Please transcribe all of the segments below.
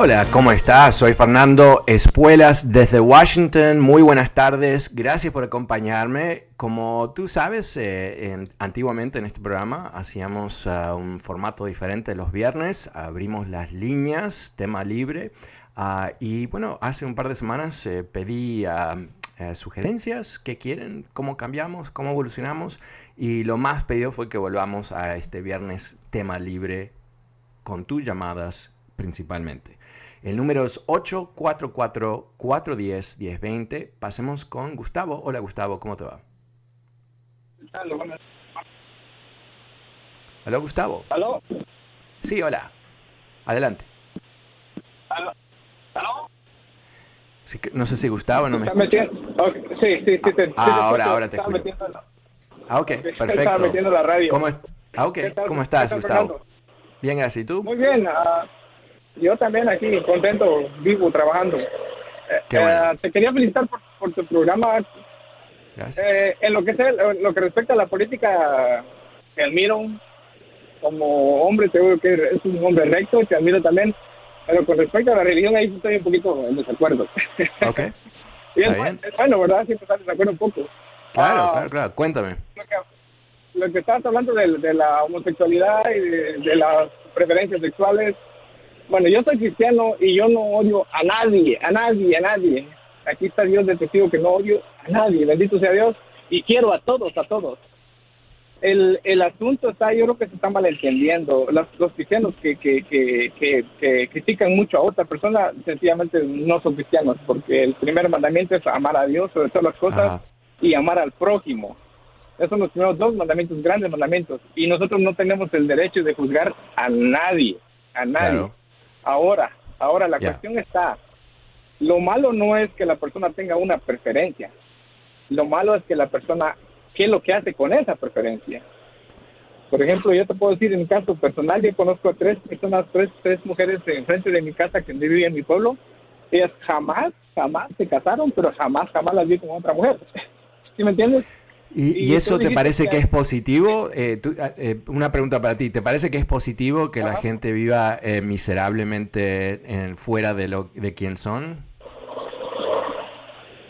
Hola, ¿cómo estás? Soy Fernando Espuelas desde Washington. Muy buenas tardes. Gracias por acompañarme. Como tú sabes, eh, en- antiguamente en este programa hacíamos ah, un formato diferente los viernes. Abrimos las líneas, tema libre. Ah, y bueno, hace un par de semanas eh, pedí eh, sugerencias, qué quieren, cómo cambiamos, cómo evolucionamos. Y lo más pedido fue que volvamos a este viernes tema libre con tus llamadas principalmente. El número es 844-410-1020. Pasemos con Gustavo. Hola Gustavo, ¿cómo te va? Hola Gustavo. ¿Aló? Sí, hola. Adelante. ¿Aló? ¿Aló? Sí no sé si Gustavo no me ¿Estás escucha. metiendo? ok, Sí, sí, sí. Te, sí te Ah, ahora, escucho. ahora te Estaba escucho. metiendo- Ah, ok, Estaba perfecto. metiendo la radio. ¿Cómo, es- ah, ok. ¿Cómo ¿Qué estás, Gustavo? Bien, gracias. ¿Y tú? Muy bien. ah, yo también aquí, contento, vivo, trabajando. Eh, bueno. eh, te quería felicitar por, por tu programa. Gracias. Eh, en lo que sea, en lo que respecta a la política, te admiro. Como hombre, te digo que es un hombre recto, te admiro también. Pero con respecto a la religión, ahí estoy un poquito en desacuerdo. Ok, Y es, bueno, ¿verdad? Siempre estás en desacuerdo un poco. claro, Ah, claro, claro. Cuéntame. lo que, lo que estabas hablando de, de la homosexualidad y de, de las preferencias sexuales. Bueno, yo soy cristiano y yo no odio a nadie, a nadie, a nadie. Aquí está Dios de testigo que no odio a nadie, bendito sea Dios, y quiero a todos, a todos. El, el asunto está, yo creo que se está malentendiendo. Los, los cristianos que, que, que, que, que critican mucho a otra persona, sencillamente no son cristianos, porque el primer mandamiento es amar a Dios sobre todas las cosas Ajá. y amar al prójimo. Esos son los primeros dos mandamientos, grandes mandamientos. Y nosotros no tenemos el derecho de juzgar a nadie, a nadie. Claro. Ahora, ahora la cuestión está, lo malo no es que la persona tenga una preferencia. Lo malo es que la persona, ¿qué es lo que hace con esa preferencia? Por ejemplo, yo te puedo decir en mi caso personal, yo conozco a tres personas, tres, tres mujeres enfrente de mi casa que viven en mi pueblo. Ellas jamás, jamás se casaron, pero jamás, jamás las vi con otra mujer. ¿Sí me entiendes? ¿Y, Y y eso te parece que es positivo? Eh, tú- ah, eh, una pregunta para ti. ¿Te parece que es positivo que la gente viva eh, miserablemente en- fuera de lo de quien son?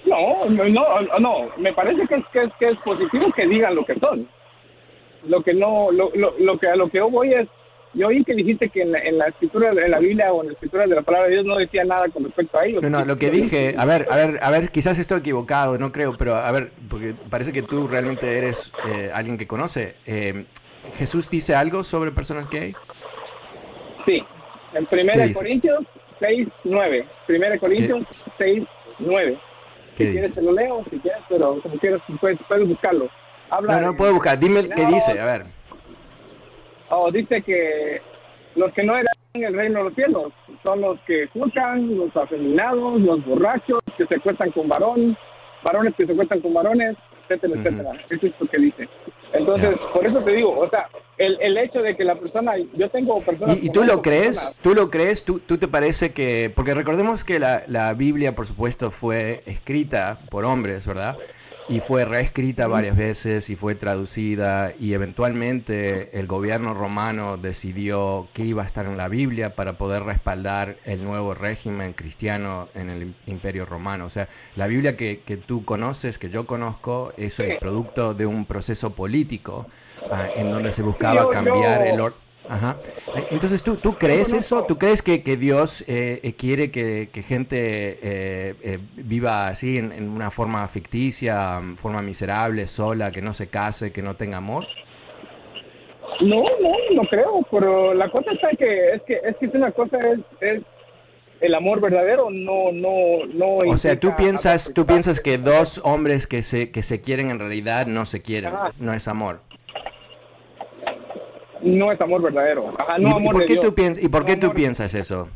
No, no, no, no, me parece que es, que es, que es positivo que digan lo que son. Lo que no, lo, lo, lo que a lo que yo voy es, yo oí que dijiste que en la, en la escritura, en la Biblia o en la escritura de la palabra de Dios no decía nada con respecto a ellos. No, no, lo que dije, a ver, a ver, a ver, quizás estoy equivocado, no creo, pero a ver, porque parece que tú realmente eres eh, alguien que conoce. Eh, ¿Jesús dice algo sobre personas gay? Sí, en ¿Qué 1 dice? Corintios 6, 9. 1 Corintios 6, 9. ¿Qué Si quieres te lo leo, si quieres, pero como quieras, puedes, puedes buscarlo. Habla No, no de- puedo buscar, dime qué No. dice, a ver. Oh, dice que los que no eran el reino de los cielos son los que escuchan, los afeminados, los borrachos, que se cuestan con varón, varones que se cuestan con varones, etcétera, etcétera. Eso es lo que dice. Entonces, por eso te digo, o sea, el, el hecho de que la persona, yo tengo personas... ¿Y, y tú lo crees? personas- ¿Tú lo crees? ¿Tú, tú te parece que...? Porque recordemos que la, la Biblia, por supuesto, fue escrita por hombres, ¿verdad? Y fue reescrita varias veces y fue traducida y eventualmente el gobierno romano decidió que iba a estar en la Biblia para poder respaldar el nuevo régimen cristiano en el imperio romano. O sea, la Biblia que, que tú conoces, que yo conozco, es el producto de un proceso político ah, en donde se buscaba cambiar el orden. Ajá. Eh, Entonces, ¿tú, tú crees eso? ¿Tú crees que, que Dios eh, eh, quiere que, que gente eh, eh, viva así en, en una forma ficticia, forma miserable, sola, que no se case, que no tenga amor? No, no, no creo, pero la cosa está que es que es que una cosa es, es el amor verdadero no no no o sea tú piensas tú piensas que dos hombres que se que se quieren en realidad no se quieren no es amor no es amor verdadero. No ¿Y, por qué tú piensas y por qué tú piensas eso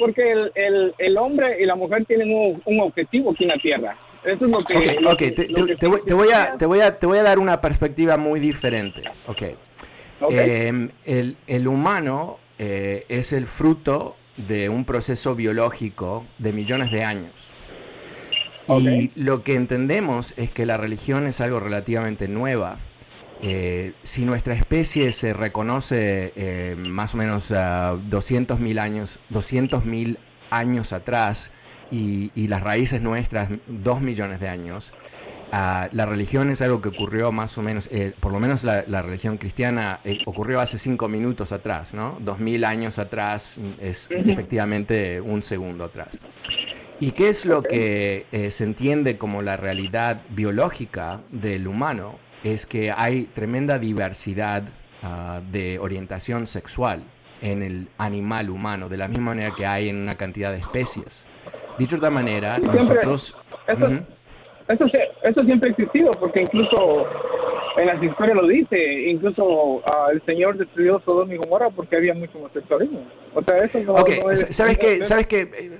porque el, el, el, hombre y la mujer tienen un, un, objetivo aquí en la tierra. Eso es lo que okay, te, te, voy, te, voy a te voy a te voy a dar una perspectiva muy diferente. Okay, eh, el, el humano eh, es el fruto de un proceso biológico de millones de años. Y lo que entendemos es que la religión es algo relativamente nueva. Eh, si nuestra especie se reconoce eh, más o menos a 200.000 años, 200.000 años atrás y, y, las raíces nuestras 2 millones de años, Ah, la religión es algo que ocurrió más o menos, eh, por lo menos la, religión cristiana eh, ocurrió hace cinco minutos atrás, ¿no? Dos mil años atrás mm, es efectivamente un segundo atrás. ¿Y qué es lo que eh, se entiende como la realidad biológica del humano? Es que hay tremenda diversidad ah, de orientación sexual en el animal humano, de la misma manera que hay en una cantidad de especies. Dicho de otra manera, nosotros... Eso, eso siempre ha existido, porque incluso en las historias lo dice, incluso ah, el Señor destruyó Sodoma y Gomorra porque había mucho homosexualismo. O sea, eso no, okay. ¿Sabes que ¿Sabes que eh,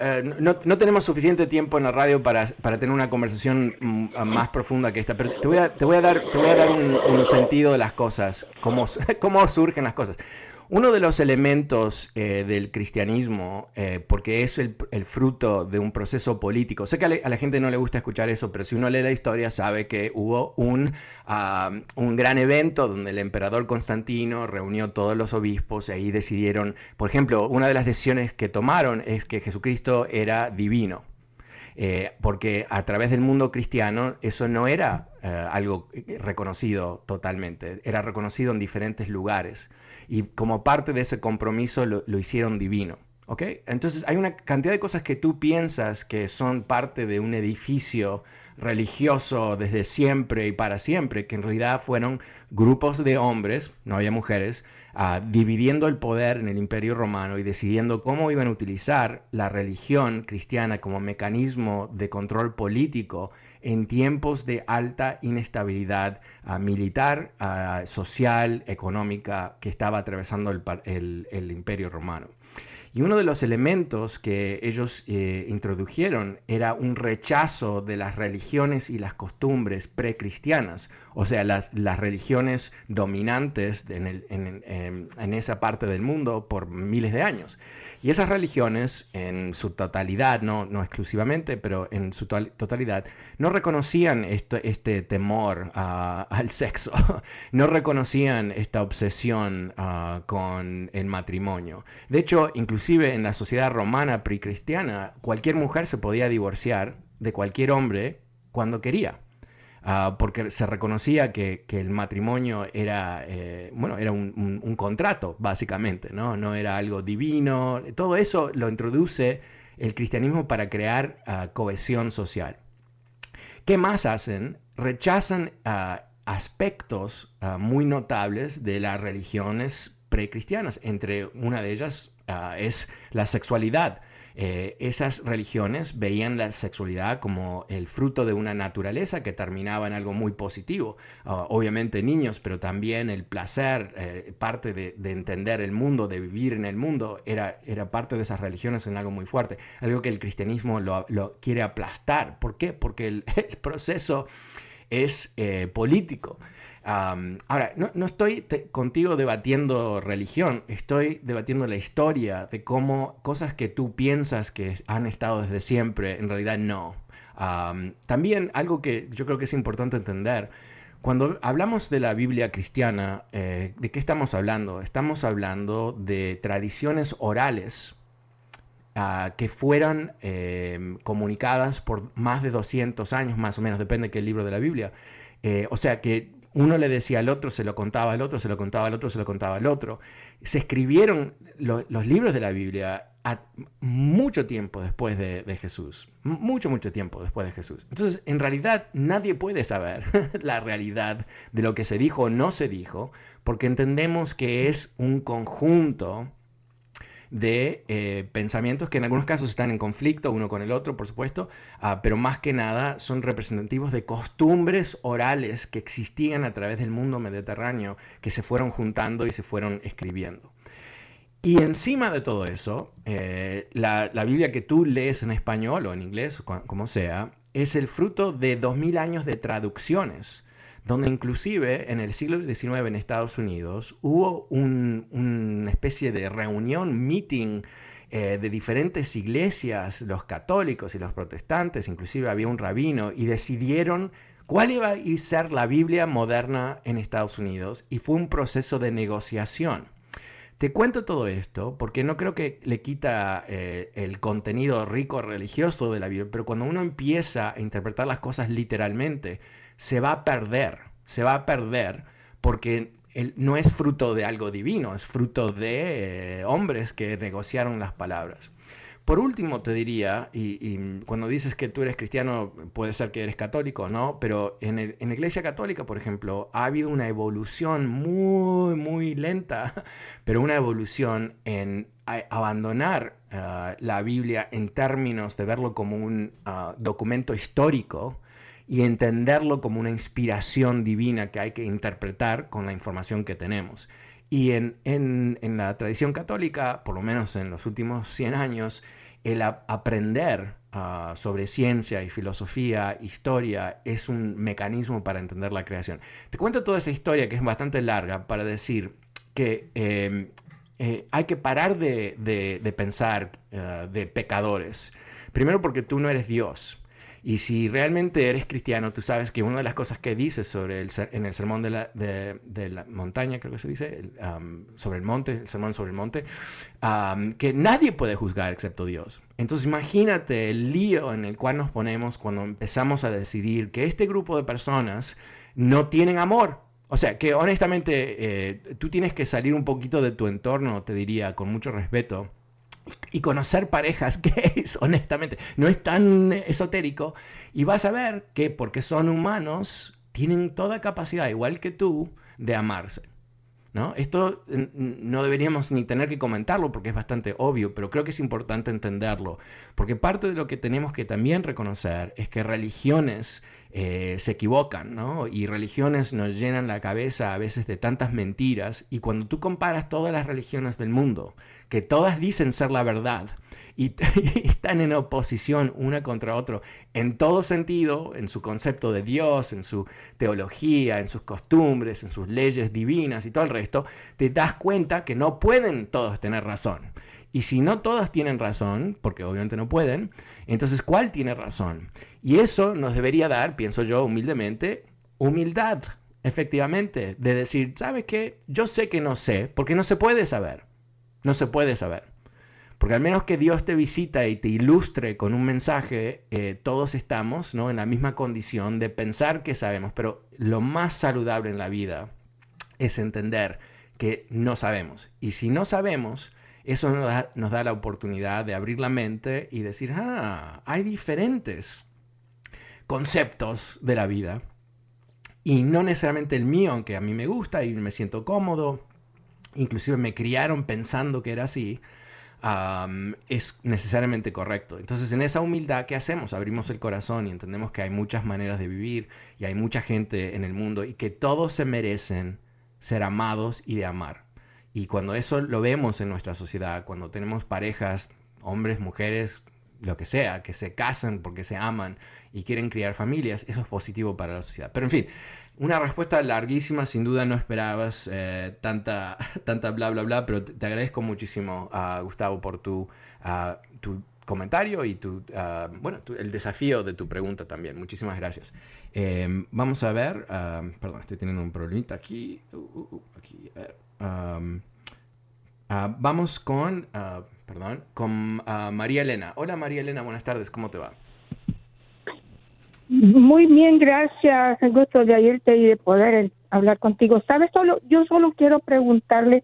eh, no, no, tenemos suficiente tiempo en la radio para, para tener una conversación mm, más profunda que esta, pero te voy a, te voy a dar, te voy a dar un, un sentido de las cosas, cómo, cómo surgen las cosas. Uno de los elementos eh, del cristianismo, eh, porque es el, fruto de un proceso político, sé que a, la gente no le gusta escuchar eso, pero si uno lee la historia sabe que hubo un, un gran evento donde el emperador Constantino reunió todos los obispos y ahí decidieron, por ejemplo, una de las decisiones que tomaron es que Jesucristo era divino. Eh, porque a través del mundo cristiano eso no era algo reconocido totalmente, era reconocido en diferentes lugares y como parte de ese compromiso lo, hicieron divino. ¿ok? Entonces hay una cantidad de cosas que tú piensas que son parte de un edificio religioso desde siempre y para siempre, que en realidad fueron grupos de hombres, no había mujeres, uh, dividiendo el poder en el imperio romano y decidiendo cómo iban a utilizar la religión cristiana como mecanismo de control político en tiempos de alta inestabilidad uh, militar, uh, social, económica que estaba atravesando el, el imperio romano. Y uno de los elementos que ellos eh, introdujeron era un rechazo de las religiones y las costumbres precristianas, o sea, las, las religiones dominantes en, en, esa parte del mundo por miles de años. Y esas religiones, en su totalidad, no, no exclusivamente, pero en su totalidad, no reconocían este temor ah, al sexo, no reconocían esta obsesión uh, con el matrimonio. De hecho, inclusive en la sociedad romana precristiana, cualquier mujer se podía divorciar de cualquier hombre cuando quería. Ah, porque se reconocía que, el matrimonio era, eh, bueno, era un, contrato, básicamente, ¿no? no era algo divino. Todo eso lo introduce el cristianismo para crear ah, cohesión social. ¿Qué más hacen? Rechazan ah, aspectos muy notables de las religiones precristianas. Entre una de ellas es la sexualidad. Eh, esas religiones veían la sexualidad como el fruto de una naturaleza que terminaba en algo muy positivo. Ah, obviamente niños, pero también el placer, eh, parte de, entender el mundo, de vivir en el mundo, era, era parte de esas religiones en algo muy fuerte. Algo que el cristianismo lo, quiere aplastar. ¿Por qué? Porque el, proceso es eh, político ahora, no, estoy contigo debatiendo religión, estoy debatiendo la historia de cómo cosas que tú piensas que han estado desde siempre, en realidad no. también algo que yo creo que es importante entender, cuando hablamos de la Biblia cristiana, eh, ¿de qué estamos hablando? Estamos hablando de tradiciones orales ah, que fueron em, comunicadas por más de 200 años, más o menos, depende de qué libro de la Biblia. Eh, o sea que uno le decía al otro, se lo contaba al otro, se lo contaba al otro, se lo contaba al otro. Se escribieron los libros de la Biblia mucho tiempo después de, Jesús, mucho, mucho tiempo después de Jesús. Entonces, en realidad, nadie puede saber la realidad de lo que se dijo o no se dijo, porque entendemos que es un conjunto de eh, pensamientos que en algunos casos están en conflicto uno con el otro, por supuesto, ah, pero más que nada son representativos de costumbres orales que existían a través del mundo mediterráneo, que se fueron juntando y se fueron escribiendo. Y encima de todo eso, eh, la, la, Biblia que tú lees en español o en inglés, como sea, es el fruto de dos mil años de traducciones donde inclusive en el siglo XIX en Estados Unidos hubo una especie de reunión, meeting eh, de diferentes iglesias, los católicos y los protestantes, inclusive había un rabino, y decidieron cuál iba a ser la Biblia moderna en Estados Unidos, y fue un proceso de negociación. Te cuento todo esto porque no creo que le quita eh, el contenido rico religioso de la Biblia, pero cuando uno empieza a interpretar las cosas literalmente, se va a perder, se va a perder porque no es fruto de algo divino, es fruto de eh, hombres que negociaron las palabras. Por último, te diría, y, cuando dices que tú eres cristiano, puede ser que eres católico, ¿no? Pero en, la Iglesia Católica, por ejemplo, ha habido una evolución muy, muy lenta, pero una evolución en abandonar ah, la Biblia en términos de verlo como un ah, documento histórico y entenderlo como una inspiración divina que hay que interpretar con la información que tenemos. Y en, la tradición católica, por lo menos en los últimos 100 años, el aprender ah, sobre ciencia y filosofía, historia, es un mecanismo para entender la creación. Te cuento toda esa historia que es bastante larga para decir que em, eh, hay que parar de, pensar ah, de pecadores. Primero porque tú no eres Dios. Y si realmente eres cristiano, tú sabes que una de las cosas que dices sobre el, en el sermón de la, de, la montaña, creo que se dice, sobre el monte, el sermón sobre el monte, que nadie puede juzgar excepto Dios. Entonces imagínate el lío en el cual nos ponemos cuando empezamos a decidir que este grupo de personas no tienen amor. O sea, que honestamente eh, tú tienes que salir un poquito de tu entorno, te diría, con mucho respeto y conocer parejas gays, honestamente, no es tan esotérico, y vas a ver que porque son humanos, tienen toda capacidad, igual que tú, de amarse. ¿no? Esto no deberíamos ni tener que comentarlo porque es bastante obvio, pero creo que es importante entenderlo, porque parte de lo que tenemos que también reconocer es que religiones eh, se equivocan, ¿no? Y religiones nos llenan la cabeza a veces de tantas mentiras, y cuando tú comparas todas las religiones del mundo, que todas dicen ser la verdad y, están en oposición una contra otra en todo sentido, en su concepto de Dios, en su teología, en sus costumbres, en sus leyes divinas y todo el resto, te das cuenta que no pueden todos tener razón. Y si no todas tienen razón, porque obviamente no pueden, entonces ¿cuál tiene razón? Y eso nos debería dar, pienso yo humildemente, humildad, efectivamente, de decir, ¿sabes qué? Yo sé que no sé, porque no se puede saber. No se puede saber. Porque al menos que Dios te visita y te ilustre con un mensaje, eh, todos estamos ¿no? en la misma condición de pensar que sabemos. Pero lo más saludable en la vida es entender que no sabemos. Y si no sabemos, eso nos da, nos da la oportunidad de abrir la mente y decir, ah, hay diferentes conceptos de la vida. Y no necesariamente el mío, aunque a mí me gusta y me siento cómodo, inclusive me criaron pensando que era así, es necesariamente correcto. Entonces, en esa humildad, ¿qué hacemos? Abrimos el corazón y entendemos que hay muchas maneras de vivir y hay mucha gente en el mundo y que todos se merecen ser amados y de amar. Y cuando eso lo vemos en nuestra sociedad, cuando tenemos parejas, hombres, mujeres, lo que sea, que se casan porque se aman y quieren criar familias, eso es positivo para la sociedad. Pero en fin, una respuesta larguísima, sin duda no esperabas eh, tanta, tanta bla, bla, bla, pero te, agradezco muchísimo, a Gustavo, por tu, tu comentario y tu, bueno, el desafío de tu pregunta también. Muchísimas gracias. Em, vamos a ver, perdón, estoy teniendo un problemita aquí. Uh, uh, uh, aquí vamos con perdón, con ah, María Elena. Hola María Elena, buenas tardes, ¿cómo te va? Muy bien, gracias. El gusto de oírte y de poder hablar contigo. Sabes, solo, yo solo quiero preguntarle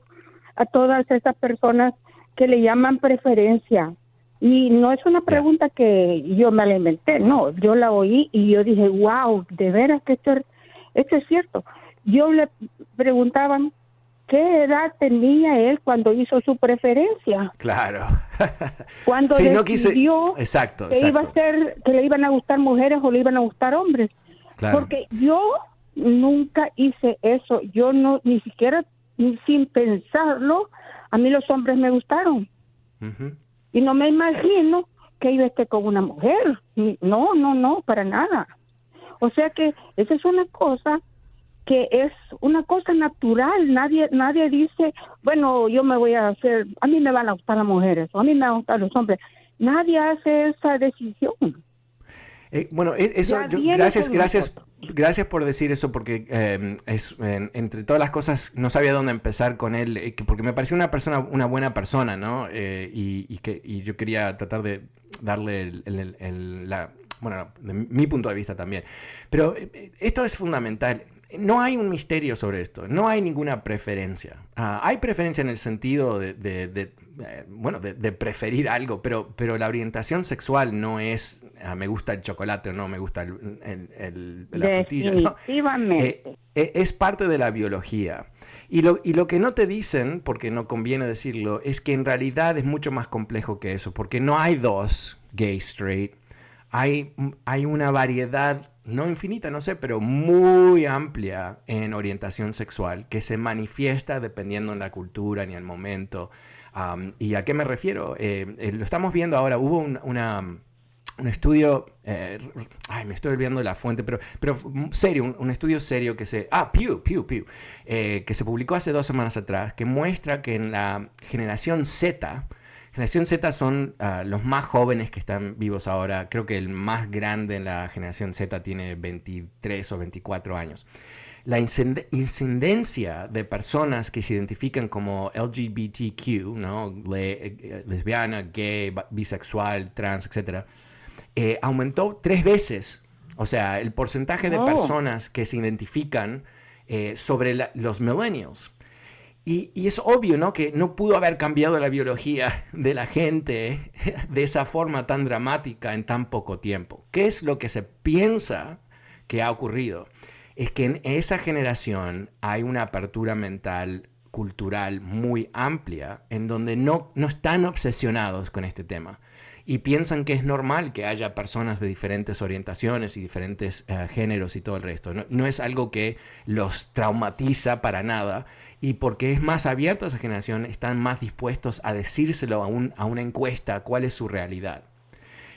a todas estas personas que le llaman preferencia. Y no es una pregunta que yo me la inventé, no, yo la oí y yo dije, wow, de veras que esto, esto es cierto. Yo le preguntaban ¿qué edad tenía él cuando hizo su preferencia? Claro. Cuando Sí, decidió no quise- Exacto, que iba a ser, que le iban a gustar mujeres o le iban a gustar hombres. Claro. Porque yo nunca hice eso. Yo no, ni siquiera ni sin pensarlo, a mí los hombres me gustaron. Y no me imagino que iba a estar con una mujer. No, no, no, para nada. O sea que esa es una cosa que es una cosa natural. Nadie, nadie dice, bueno, yo me voy a hacer, a mí me van a gustar las mujeres o a mí me van a gustar los hombres. Nadie hace esa decisión. Eh, bueno, e- eso, yo- gracias, gracias, gracias por decir eso, porque eh, es, en- entre todas las cosas no sabía dónde empezar con él, eh, que- porque me pareció una persona, una buena persona, ¿no? Eh, y, y que, y yo quería tratar de darle el, el- el- la, bueno, de mi punto de vista también. Pero esto es fundamental. No hay un misterio sobre esto, no hay ninguna preferencia. Ah, hay preferencia en el sentido de, de- de, eh, bueno, de, de preferir algo, pero, pero la orientación sexual no es ah, me gusta el chocolate o no me gusta el, el- el- la frutilla. Eh, eh, es parte de la biología. Y lo, y lo que no te dicen, porque no conviene decirlo, es que en realidad es mucho más complejo que eso, porque no hay dos, gay, straight. Hay, hay una variedad, no infinita, no sé, pero muy amplia en orientación sexual que se manifiesta dependiendo en la cultura ni el momento. ¿Y a qué me refiero? Eh, eh, lo estamos viendo ahora, hubo un- un estudio, eh, ay, me estoy olvidando de la fuente, pero, pero serio, un, un estudio serio que se, ah, Pew, Pew, Pew, que se publicó hace dos semanas atrás, que muestra que en la generación Z, generación Z son ah, los más jóvenes que están vivos ahora, creo que el más grande en la generación Z tiene 23 o 24 años. La incidencia de personas que se identifican como LGBTQ, ¿no? Le- eh, lesbiana, gay, bisexual, trans, etcétera, eh, aumentó tres veces. O sea, el porcentaje de Oh. personas que se identifican eh, sobre la- los millennials. Y, es obvio, ¿no? Que no pudo haber cambiado la biología de la gente de esa forma tan dramática en tan poco tiempo. ¿Qué es lo que se piensa que ha ocurrido? Es que en esa generación hay una apertura mental cultural muy amplia en donde no, no están obsesionados con este tema y piensan que es normal que haya personas de diferentes orientaciones y diferentes eh, géneros y todo el resto. No es algo que los traumatiza para nada y porque es más abierta esa generación, están más dispuestos a decírselo a, a una encuesta cuál es su realidad.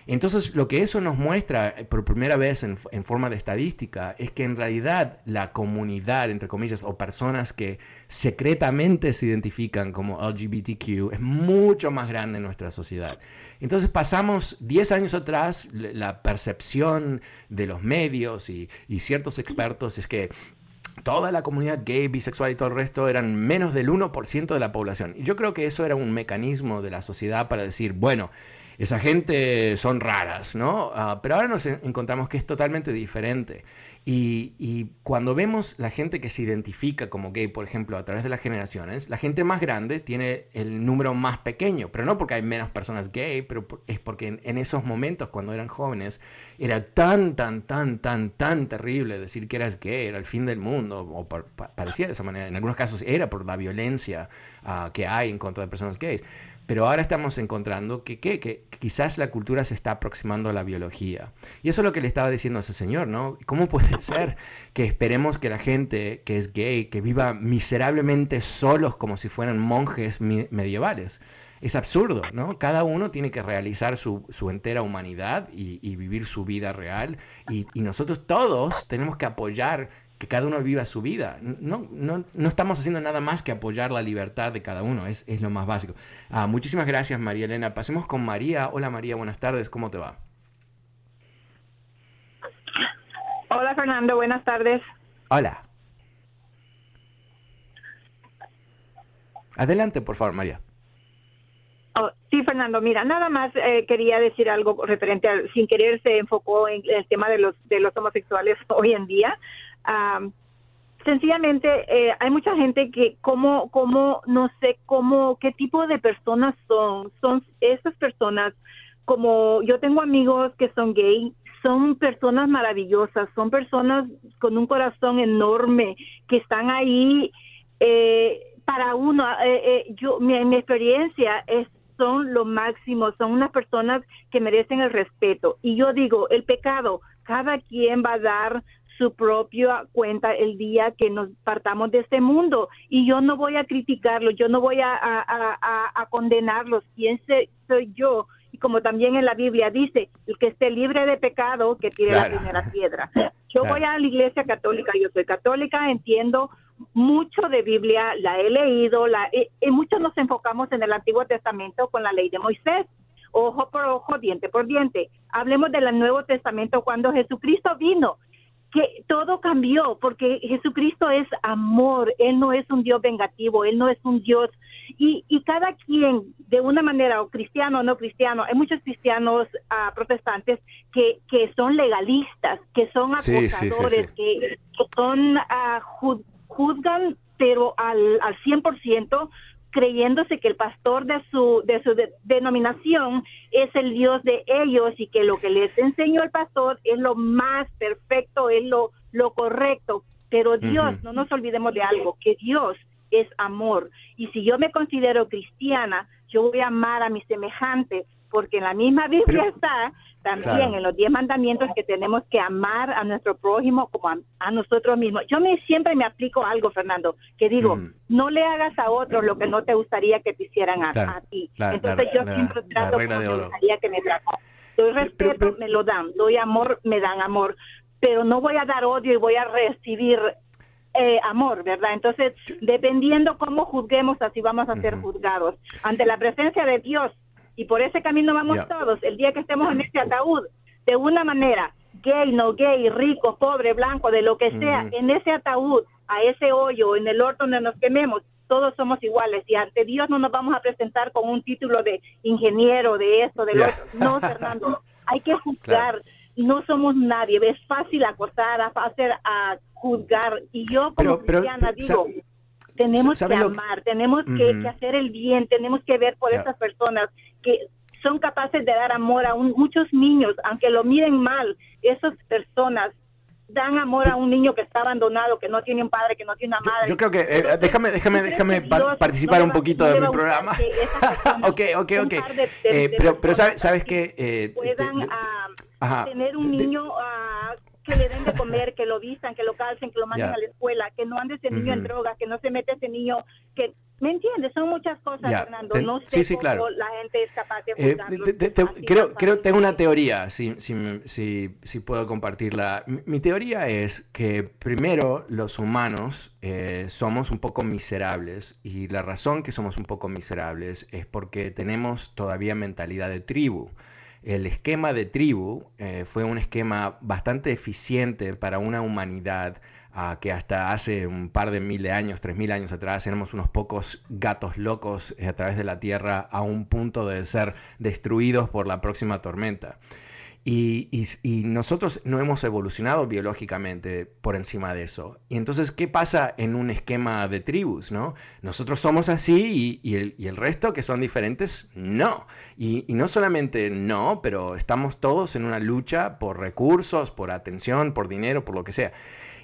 Entonces, lo que eso nos muestra eh, por primera vez en, forma de estadística es que en realidad la comunidad, entre comillas, o personas que secretamente se identifican como LGBTQ es mucho más grande en nuestra sociedad. Entonces pasamos 10 años atrás, la percepción de los medios y ciertos expertos es que toda la comunidad gay, bisexual y todo el resto eran menos del 1% de la población. Y yo creo que eso era un mecanismo de la sociedad para decir, bueno, esa gente son raras, ¿no? Ah, pero ahora nos en- encontramos que es totalmente diferente. Y, cuando vemos la gente que se identifica como gay, por ejemplo, a través de las generaciones, la gente más grande tiene el número más pequeño, pero no porque hay menos personas gay, pero es porque en, esos momentos, cuando eran jóvenes, era tan, tan, tan, tan, tan terrible decir que eras gay, era el fin del mundo, o par- pa- parecía de esa manera. En algunos casos era por la violencia ah, que hay en contra de personas gays. Pero ahora estamos encontrando que, que, que quizás la cultura se está aproximando a la biología. Y eso es lo que le estaba diciendo a ese señor, ¿no? ¿Cómo puede ser que esperemos que la gente que es gay, que viva miserablemente solos como si fueran monjes medievales? Es absurdo, ¿no? Cada uno tiene que realizar su, su entera humanidad y, vivir su vida real. Y nosotros todos tenemos que apoyar que cada uno viva su vida. No, no, no estamos haciendo nada más que apoyar la libertad de cada uno, es, es lo más básico. Ah, muchísimas gracias, María Elena. Pasemos con María. Hola, María, buenas tardes, ¿cómo te va? Hola Fernando, buenas tardes. Hola. Adelante, por favor, María. Oh, sí, Fernando, mira, nada más eh, quería decir algo referente al, sin querer se enfocó en el tema de los de los homosexuales hoy en día. Am, sencillamente eh, hay mucha gente que como como no sé cómo qué tipo de personas son son esas personas como yo tengo amigos que son gay son personas maravillosas son personas con un corazón enorme que están ahí eh, para uno, eh, eh, yo, mi, mi experiencia es son lo máximo, son unas personas que merecen el respeto. Y yo digo, el pecado, cada quien va a dar su propia cuenta el día que nos partamos de este mundo. Y yo no voy a criticarlos, yo no voy a, a, condenarlos. ¿Quién soy yo? Y como también en la Biblia dice, el que esté libre de pecado, que tire la primera piedra. Yo voy a la iglesia católica, yo soy católica, entiendo mucho de Biblia, la he leído, la, y, muchos nos enfocamos en el Antiguo Testamento con la ley de Moisés, ojo por ojo, diente por diente. Hablemos del Nuevo Testamento cuando Jesucristo vino que todo cambió porque Jesucristo es amor, Él no es un Dios vengativo, Él no es un Dios y, y cada quien de una manera, o cristiano o no cristiano, hay muchos cristianos uh, protestantes que, que son legalistas, que son acosadores, que, son, uh, juzgan pero al, al 100% creyéndose que el pastor de su, de su denominación es el Dios de ellos y que lo que les enseñó el pastor es lo más perfecto, es lo, lo correcto. Pero Dios, no nos olvidemos de algo, que Dios es amor. Y si yo me considero cristiana, yo voy a amar a mis semejantes, porque en la misma Biblia está también en los diez mandamientos que tenemos que amar a nuestro prójimo como a, nosotros mismos. Yo me, siempre me aplico algo, Fernando, que digo, no le hagas a otros lo que no te gustaría que te hicieran a, ti. Entonces yo siempre trato como me gustaría que me traten. Doy respeto, me lo dan. Doy amor, me dan amor. Pero no voy a dar odio y voy a recibir eh, amor, ¿verdad? Entonces, dependiendo cómo juzguemos, así vamos a ser juzgados. Ante la presencia de Dios, y por ese camino vamos todos. El día que estemos en este ataúd, de una manera, gay, no gay, rico, pobre, blanco, de lo que sea, en ese ataúd, a ese hoyo, en el orto donde nos quememos, todos somos iguales. Y ante Dios no nos vamos a presentar con un título de ingeniero, de esto, de lo otro. No, Fernando, hay que juzgar. No somos nadie, es fácil acosar, a hacer a juzgar. Y yo como cristiana digo, tenemos que amar, tenemos que, hacer el bien, tenemos que ver por esas personas que son capaces de dar amor a muchos niños, aunque lo miren mal, esas personas dan amor a un niño que está abandonado, que no tiene un padre, que no tiene una madre. Yo, creo que, eh, déjame, déjame, déjame participar un poquito de mi programa. ok, ok, ok. Eh, pero, pero sabes, sabes que... Eh, puedan ah, tener un niño uh, que le den de comer, que lo vistan, que lo calcen, que lo manden a la escuela, que no ande ese niño en drogas, que no se mete ese niño, que ¿Me entiendes? Son muchas cosas, Fernando. no sé sí, cómo claro. la gente es capaz de eh, creo, creo tengo una teoría, si, si, si, si puedo compartirla. Mi, teoría es que primero los humanos eh, somos un poco miserables y la razón que somos un poco miserables es porque tenemos todavía mentalidad de tribu el esquema de tribu eh, fue un esquema bastante eficiente para una humanidad ah, que hasta hace un par de mil años, tres mil años atrás, éramos unos pocos gatos locos a través de la Tierra a un punto de ser destruidos por la próxima tormenta. Y, nosotros no hemos evolucionado biológicamente por encima de eso. Y entonces, ¿qué pasa en un esquema de tribus? ¿no? Nosotros somos así y, el, resto que son diferentes, no. Y, no solamente no, pero estamos todos en una lucha por recursos, por atención, por dinero, por lo que sea.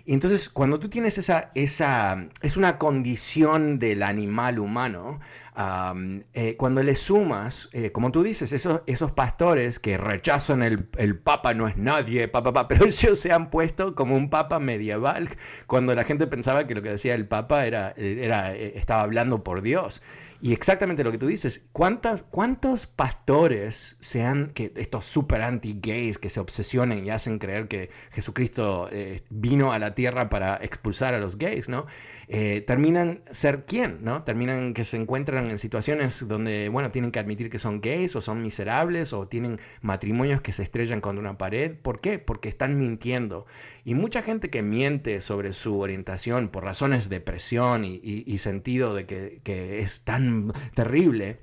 Y entonces, cuando tú tienes esa, esa, es una condición del animal humano, eh, cuando le sumas, eh, como tú dices, esos, esos pastores que rechazan el, el Papa no es nadie, papá, pero ellos se han puesto como un Papa medieval, cuando la gente pensaba que lo que decía el Papa era, era, eh, estaba hablando por Dios. Y exactamente lo que tú dices, ¿cuántas, ¿cuántos pastores sean que estos super anti-gays que se obsesionen y hacen creer que Jesucristo vino a la tierra para expulsar a los gays, ¿no? Terminan ser quién, ¿no? Terminan que se encuentran en situaciones donde, bueno, tienen que admitir que son gays o son miserables o tienen matrimonios que se estrellan contra una pared. ¿Por qué? Porque están mintiendo. Y mucha gente que miente sobre su orientación por razones de presión y, sentido de que, es tan terrible,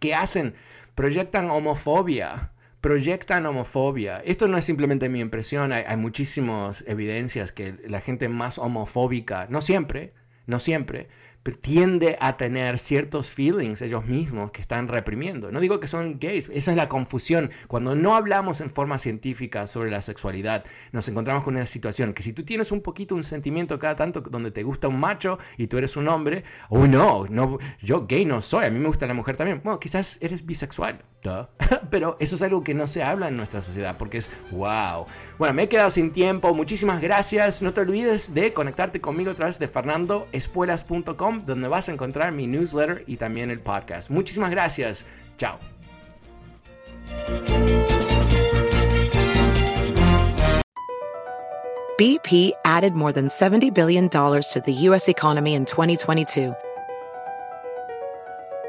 ¿qué hacen? Proyectan homofobia proyectan homofobia. Esto no es simplemente mi impresión, hay, muchísimas evidencias que la gente más homofóbica, no siempre, no siempre, tiende a tener ciertos feelings ellos mismos que están reprimiendo. No digo que son gays, esa es la confusión. Cuando no hablamos en forma científica sobre la sexualidad, nos encontramos con una situación que si tú tienes un poquito un sentimiento cada tanto donde te gusta un macho y tú eres un hombre, oh no, no yo gay no soy, a mí me gusta la mujer también. Bueno, quizás eres bisexual, pero eso es algo que no se habla en nuestra sociedad porque es wow. Bueno, me he quedado sin tiempo, muchísimas gracias. No te olvides de conectarte conmigo a través de fernandoespuelas.com donde vas a encontrar mi newsletter y también el podcast. Muchísimas gracias. Chao. BP added more than $70 billion to the U.S. economy in 2022.